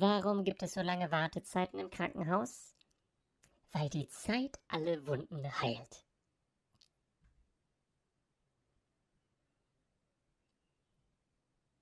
Warum gibt es so lange Wartezeiten im Krankenhaus? Weil die Zeit alle Wunden heilt.